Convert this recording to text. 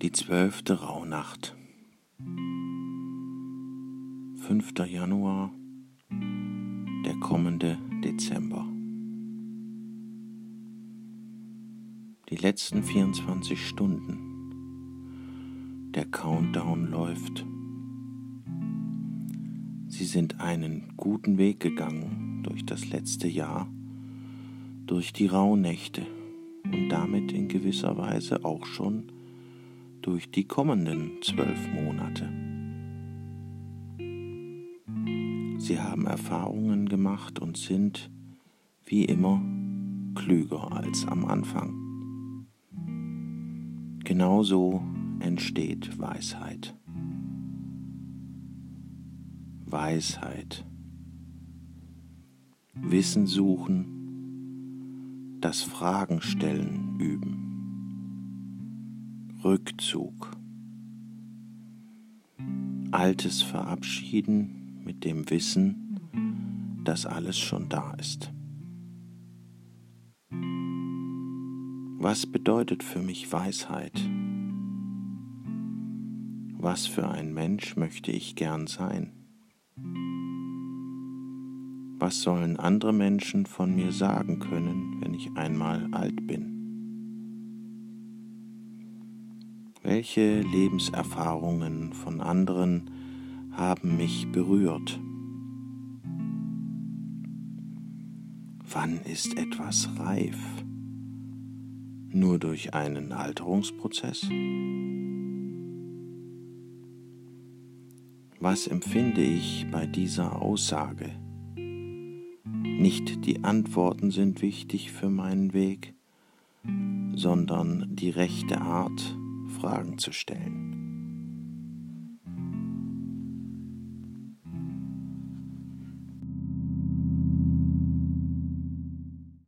Die zwölfte Rauhnacht. 5. Januar, der kommende Dezember. Die letzten 24 Stunden. Der Countdown läuft. Sie sind einen guten Weg gegangen durch das letzte Jahr, durch die Rauhnächte und damit in gewisser Weise auch schon durch die kommenden zwölf Monate. Sie haben Erfahrungen gemacht und sind, wie immer, klüger als am Anfang. Genauso entsteht Weisheit. Weisheit. Wissen suchen, das Fragen stellen üben. Rückzug. Altes verabschieden mit dem Wissen, dass alles schon da ist. Was bedeutet für mich Weisheit? Was für ein Mensch möchte ich gern sein? Was sollen andere Menschen von mir sagen können, wenn ich einmal alt bin? Welche Lebenserfahrungen von anderen haben mich berührt? Wann ist etwas reif? Nur durch einen Alterungsprozess? Was empfinde ich bei dieser Aussage? Nicht die Antworten sind wichtig für meinen Weg, sondern die rechte Art, Fragen zu stellen.